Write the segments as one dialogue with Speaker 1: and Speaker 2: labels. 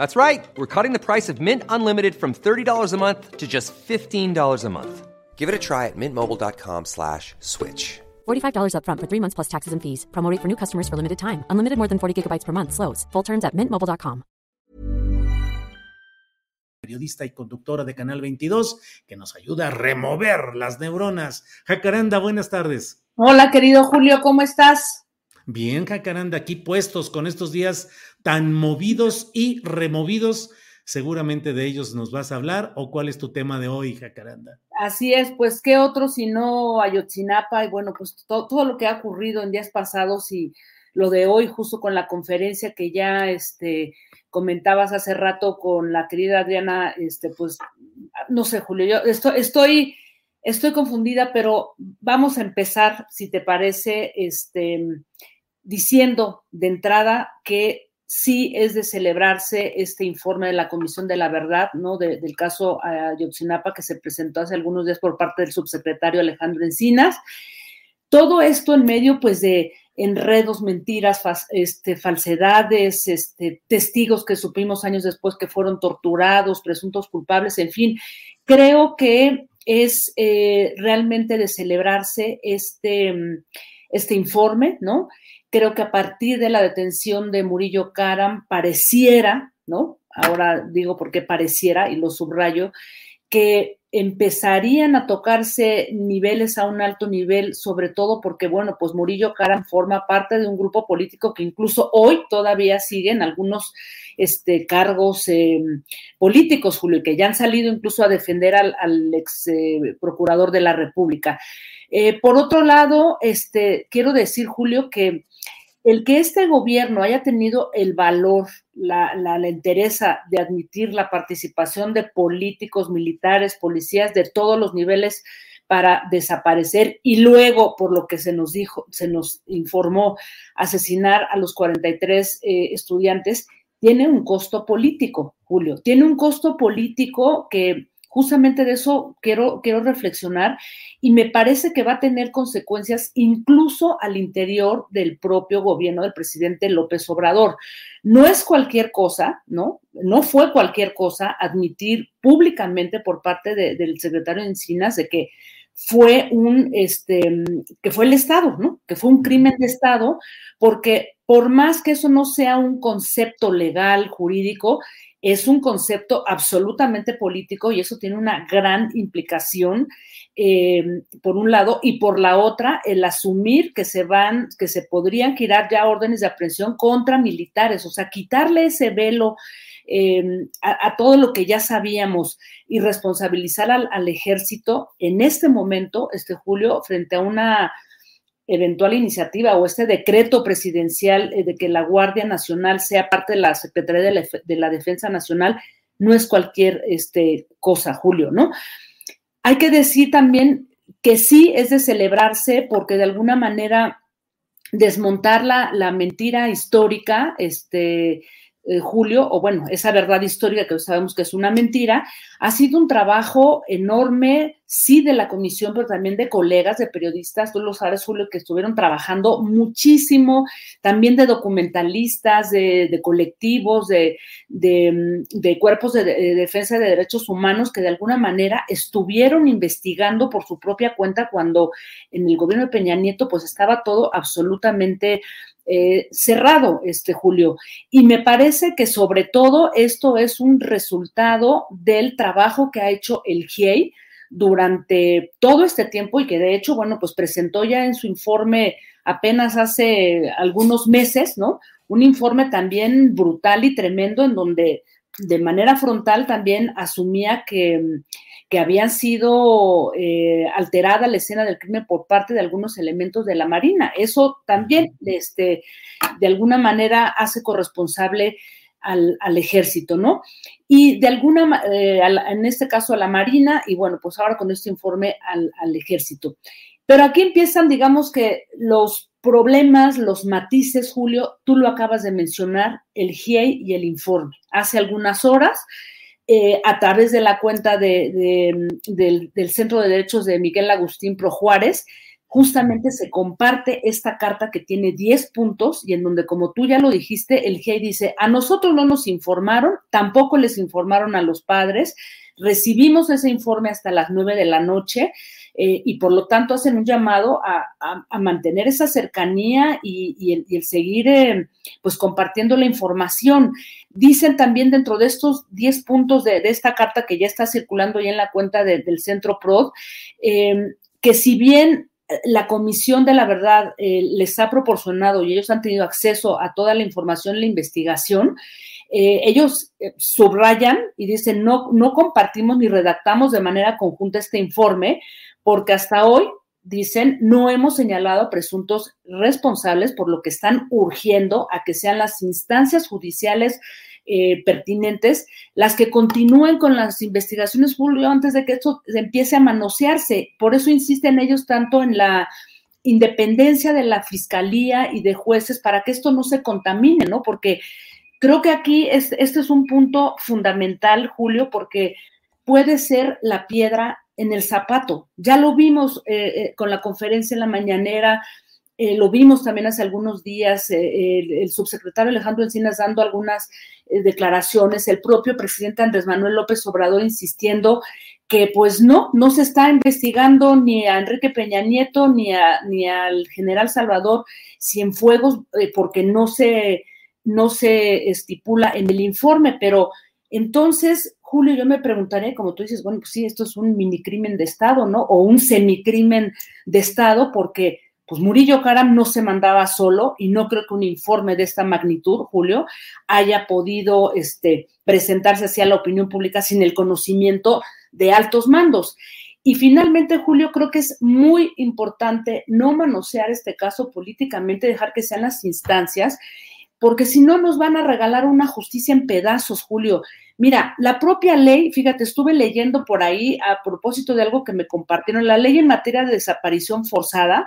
Speaker 1: That's right. We're cutting the price of Mint Unlimited from $30 a month to just $15 a month. Give it a try at mintmobile.com slash switch.
Speaker 2: $45 upfront for three months plus taxes and fees. Promo rate for new customers for limited time. Unlimited more than 40 gigabytes per month. Slows. Full terms at mintmobile.com.
Speaker 3: Periodista y conductora de Canal 22 que nos ayuda a remover las neuronas. Jacaranda, buenas tardes.
Speaker 4: Hola, querido Julio, ¿cómo estás?
Speaker 3: Bien, Jacaranda, aquí puestos con estos días tan movidos y removidos. Seguramente de ellos nos vas a hablar o cuál es tu tema de hoy, Jacaranda.
Speaker 4: Así es, pues qué otro si no Ayotzinapa y bueno, pues todo, lo que ha ocurrido en días pasados y lo de hoy justo con la conferencia que ya este comentabas hace rato con la querida Adriana, este pues no sé, Julio, yo estoy estoy confundida, pero vamos a empezar, si te parece, este diciendo de entrada que sí es de celebrarse este informe de la Comisión de la Verdad, ¿no? del caso Ayotzinapa que se presentó hace algunos días por parte del subsecretario Alejandro Encinas. Todo esto en medio, pues, de enredos, mentiras, este, falsedades, este, testigos que supimos años después que fueron torturados, presuntos culpables, en fin. Creo que es eh, realmente de celebrarse este, este informe, ¿no? Creo que a partir de la detención de Murillo Karam pareciera, ¿no? Ahora digo porque pareciera y lo subrayo, que empezarían a tocarse niveles a un alto nivel, sobre todo porque, bueno, pues Murillo Karam forma parte de un grupo político que incluso hoy todavía siguen algunos este, cargos eh, políticos, Julio, que ya han salido incluso a defender al, al ex eh, procurador de la República. Eh, por otro lado, este, quiero decir, Julio, que el que este gobierno haya tenido el valor, la, la, de admitir la participación de políticos, militares, policías de todos los niveles para desaparecer y luego, por lo que se nos dijo, se nos informó, asesinar a los 43 eh, estudiantes, tiene un costo político, Julio. Tiene un costo político que justamente de eso quiero, quiero reflexionar y me parece que va a tener consecuencias incluso al interior del propio gobierno del presidente López Obrador. No es cualquier cosa, ¿no? No fue cualquier cosa admitir públicamente por parte de, del secretario de Encinas de que fue un, este, que fue el Estado, ¿no? Que fue un crimen de Estado, porque por más que eso no sea un concepto legal, jurídico, es un concepto absolutamente político y eso tiene una gran implicación, eh, por un lado, y por la otra, el asumir que se van, que se podrían girar ya órdenes de aprehensión contra militares, o sea, quitarle ese velo eh, a, todo lo que ya sabíamos y responsabilizar al ejército en este momento, este Julio, frente a una eventual iniciativa o este decreto presidencial eh, de que la Guardia Nacional sea parte de la Secretaría de la, de la, Defensa Nacional no es cualquier este, cosa, Julio, ¿no? Hay que decir también que sí es de celebrarse porque de alguna manera desmontar la, la mentira histórica este, eh, Julio, o bueno, esa verdad histórica que sabemos que es una mentira, ha sido un trabajo enorme, sí, de la comisión, pero también de colegas, de periodistas, tú lo sabes, Julio, que estuvieron trabajando muchísimo, también de documentalistas, de, colectivos, de, de, cuerpos de, defensa de derechos humanos que de alguna manera estuvieron investigando por su propia cuenta cuando en el gobierno de Peña Nieto pues estaba todo absolutamente eh, cerrado, este Julio. Y me parece que sobre todo esto es un resultado del trabajo que ha hecho el GIEI durante todo este tiempo y que de hecho, bueno, pues presentó ya en su informe apenas hace algunos meses, ¿no? Un informe también brutal y tremendo en donde de manera frontal también asumía que que habían sido eh, alterada la escena del crimen por parte de algunos elementos de la Marina. Eso también, este, de alguna manera, hace corresponsable al, ejército, ¿no? Y de alguna, eh, en este caso a la Marina, y bueno, pues ahora con este informe al, al ejército. Pero aquí empiezan, digamos que los problemas, los matices, Julio, tú lo acabas de mencionar, el GIEI y el informe. Hace algunas horas eh, a través de la cuenta del, Centro de Derechos de Miguel Agustín Pro Juárez, justamente se comparte esta carta que tiene 10 puntos y en donde, como tú ya lo dijiste, el GIEI dice, a nosotros no nos informaron, tampoco les informaron a los padres, recibimos ese informe hasta las 9 de la noche. Eh, y por lo tanto hacen un llamado a, mantener esa cercanía y, el, seguir eh, pues compartiendo la información. Dicen también dentro de estos 10 puntos de, esta carta que ya está circulando ya en la cuenta del Centro PROD, eh, que si bien la Comisión de la Verdad les ha proporcionado y ellos han tenido acceso a toda la información, la investigación, ellos subrayan y dicen, no, no compartimos ni redactamos de manera conjunta este informe, porque hasta hoy, dicen, no hemos señalado presuntos responsables, por lo que están urgiendo a que sean las instancias judiciales eh, pertinentes las que continúen con las investigaciones, Julio, antes de que esto empiece a manosearse. Por eso insisten ellos tanto en la independencia de la fiscalía y de jueces para que esto no se contamine, ¿no? Porque creo que aquí es, este es un punto fundamental, Julio, porque puede ser la piedra en el zapato. Ya lo vimos eh, eh, con la conferencia en la mañanera, eh, lo vimos también hace algunos días, el, subsecretario Alejandro Encinas dando algunas declaraciones, el propio presidente Andrés Manuel López Obrador insistiendo que pues no, no se está investigando ni a Enrique Peña Nieto ni, a, ni al general Salvador Cienfuegos porque no se, no se estipula en el informe, pero entonces Julio, yo me preguntaré, como tú dices, bueno, pues sí, esto es un mini crimen de Estado, ¿no? O un semicrimen de Estado, porque pues Murillo Caram no se mandaba solo y no creo que un informe de esta magnitud, Julio, haya podido este, presentarse hacia la opinión pública sin el conocimiento de altos mandos. Y finalmente, Julio, creo que es muy importante no manosear este caso políticamente, dejar que sean las instancias, porque si no nos van a regalar una justicia en pedazos, Julio. Mira, la propia ley, fíjate, estuve leyendo por ahí a propósito de algo que me compartieron, la ley en materia de desaparición forzada,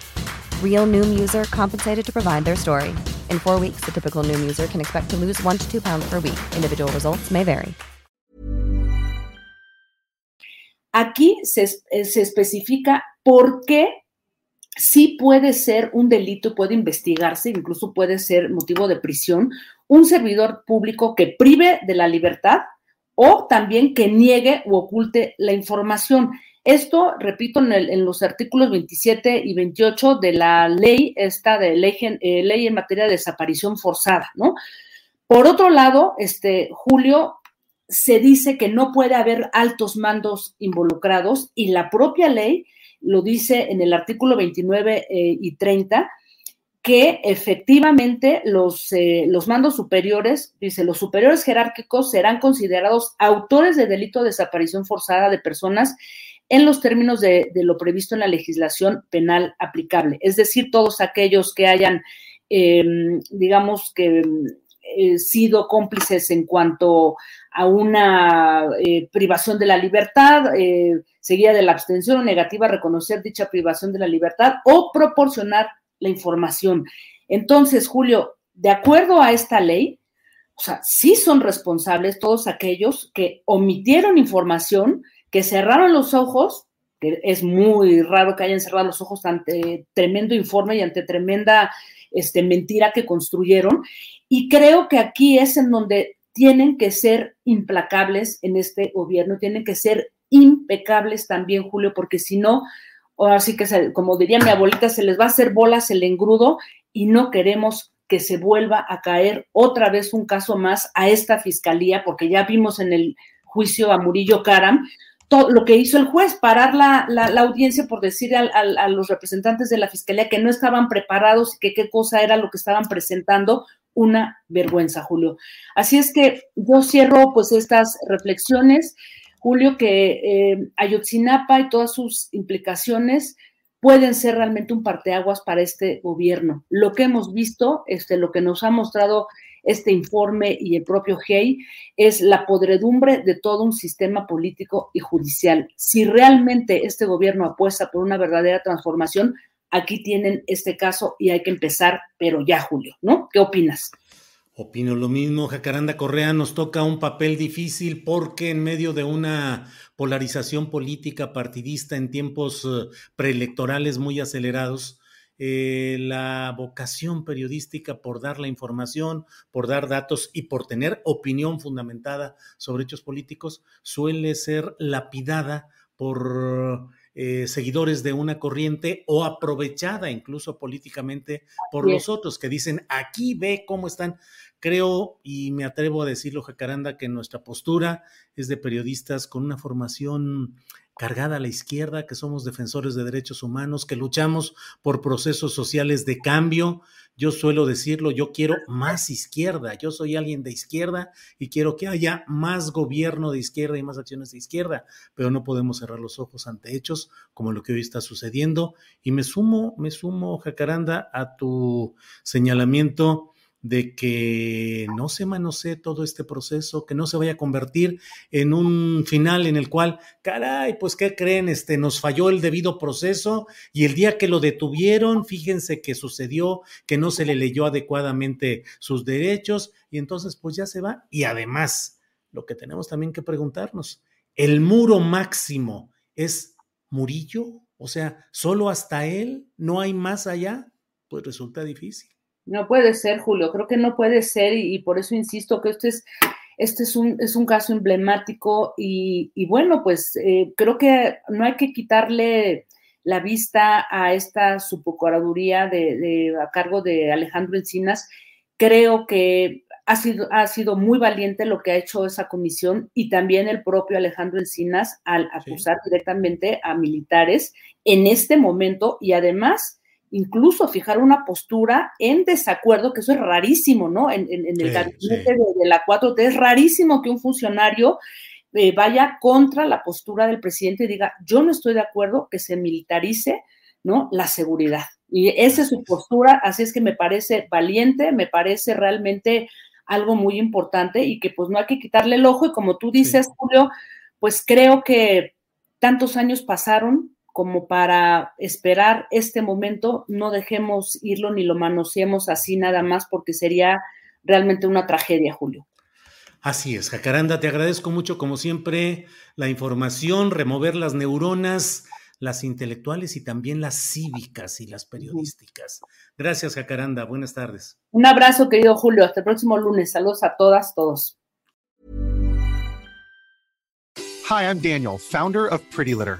Speaker 2: Real Noom user compensated to provide their story. In four weeks, the typical Noom user can expect to lose one to two pounds per week. Individual results may vary.
Speaker 4: Aquí se, se especifica por qué sí puede ser un delito, puede investigarse, incluso puede ser motivo de prisión, un servidor público que prive de la libertad o también que niegue o oculte la información. Esto, repito, en, los artículos 27 y 28 de la ley, esta de ley, eh, ley en materia de desaparición forzada, ¿no? Por otro lado, este, Julio, se dice que no puede haber altos mandos involucrados y la propia ley lo dice en el artículo 29 eh, y 30, que efectivamente los, eh, los mandos superiores, dice, los superiores jerárquicos serán considerados autores de delito de desaparición forzada de personas en los términos de, lo previsto en la legislación penal aplicable. Es decir, todos aquellos que hayan, em, digamos que eh, sido cómplices en cuanto a una eh, privación de la libertad, eh, seguida de la abstención o negativa a reconocer dicha privación de la libertad o proporcionar la información. Entonces, Julio, de acuerdo a esta ley, o sea, sí son responsables todos aquellos que omitieron información que cerraron los ojos, que es muy raro que hayan cerrado los ojos ante tremendo informe y ante tremenda este, mentira que construyeron. Y creo que aquí es en donde tienen que ser implacables en este gobierno, tienen que ser impecables también, Julio, porque si no, ahora sí que, como diría mi abuelita, se les va a hacer bolas el engrudo y no queremos que se vuelva a caer otra vez un caso más a esta fiscalía, porque ya vimos en el juicio a Murillo Karam lo que hizo el juez, parar la, audiencia por decir a, los representantes de la fiscalía que no estaban preparados y que qué cosa era lo que estaban presentando, una vergüenza, Julio. Así es que yo cierro pues estas reflexiones, Julio, que eh, Ayotzinapa y todas sus implicaciones pueden ser realmente un parteaguas para este gobierno. Lo que hemos visto, este, lo que nos ha mostrado este informe y el propio GEI es la podredumbre de todo un sistema político y judicial. Si realmente este gobierno apuesta por una verdadera transformación, aquí tienen este caso y hay que empezar, pero ya, Julio, ¿no? ¿Qué opinas?
Speaker 3: Opino lo mismo, Jacaranda Correa nos toca un papel difícil porque en medio de una polarización política partidista en tiempos eh, preelectorales muy acelerados, eh, la vocación periodística por dar la información, por dar datos y por tener opinión fundamentada sobre hechos políticos suele ser lapidada por eh, seguidores de una corriente o aprovechada incluso políticamente por los otros que dicen aquí ve cómo están. Creo y me atrevo a decirlo, Jacaranda, que nuestra postura es de periodistas con una formación cargada a la izquierda, que somos defensores de derechos humanos, que luchamos por procesos sociales de cambio. Yo suelo decirlo, yo quiero más izquierda, yo soy alguien de izquierda y quiero que haya más gobierno de izquierda y más acciones de izquierda, pero no podemos cerrar los ojos ante hechos como lo que hoy está sucediendo. Y me sumo, me sumo, Jacaranda, a tu señalamiento de que no se manosee todo este proceso, que no se vaya a convertir en un final en el cual, caray, pues ¿qué creen? Este, nos falló el debido proceso y el día que lo detuvieron, fíjense que sucedió que no se le leyó adecuadamente sus derechos y entonces pues ya se va. Y además, lo que tenemos también que preguntarnos, ¿el muro máximo es Murillo? O sea, ¿solo hasta él? ¿No hay más allá? Pues resulta difícil.
Speaker 4: No puede ser, Julio, creo que no puede ser y, por eso insisto que este es, este es, un, es un caso emblemático y, bueno, pues eh, creo que no hay que quitarle la vista a esta subprocuraduría de, a cargo de Alejandro Encinas. Creo que ha sido, ha sido muy valiente lo que ha hecho esa comisión y también el propio Alejandro Encinas al acusar directamente a militares en este momento y además incluso fijar una postura en desacuerdo, que eso es rarísimo, ¿no? En, el gabinete de, la 4T es rarísimo que un funcionario eh, vaya contra la postura del presidente y diga, yo no estoy de acuerdo que se militarice, ¿no? La seguridad. Y esa es su postura, así es que me parece valiente, me parece realmente algo muy importante y que pues no hay que quitarle el ojo y como tú dices, Julio, pues creo que tantos años pasaron, como para esperar este momento, no dejemos irlo ni lo manoseemos así nada más porque sería realmente una tragedia, Julio.
Speaker 3: Así es, Jacaranda, te agradezco mucho como siempre la información, remover las neuronas, las intelectuales y también las cívicas y las periodísticas. Gracias, Jacaranda, buenas tardes.
Speaker 4: Un abrazo, querido Julio, hasta el próximo lunes. Saludos a todas, todos.
Speaker 5: Hi, I'm Daniel, founder of Pretty Litter.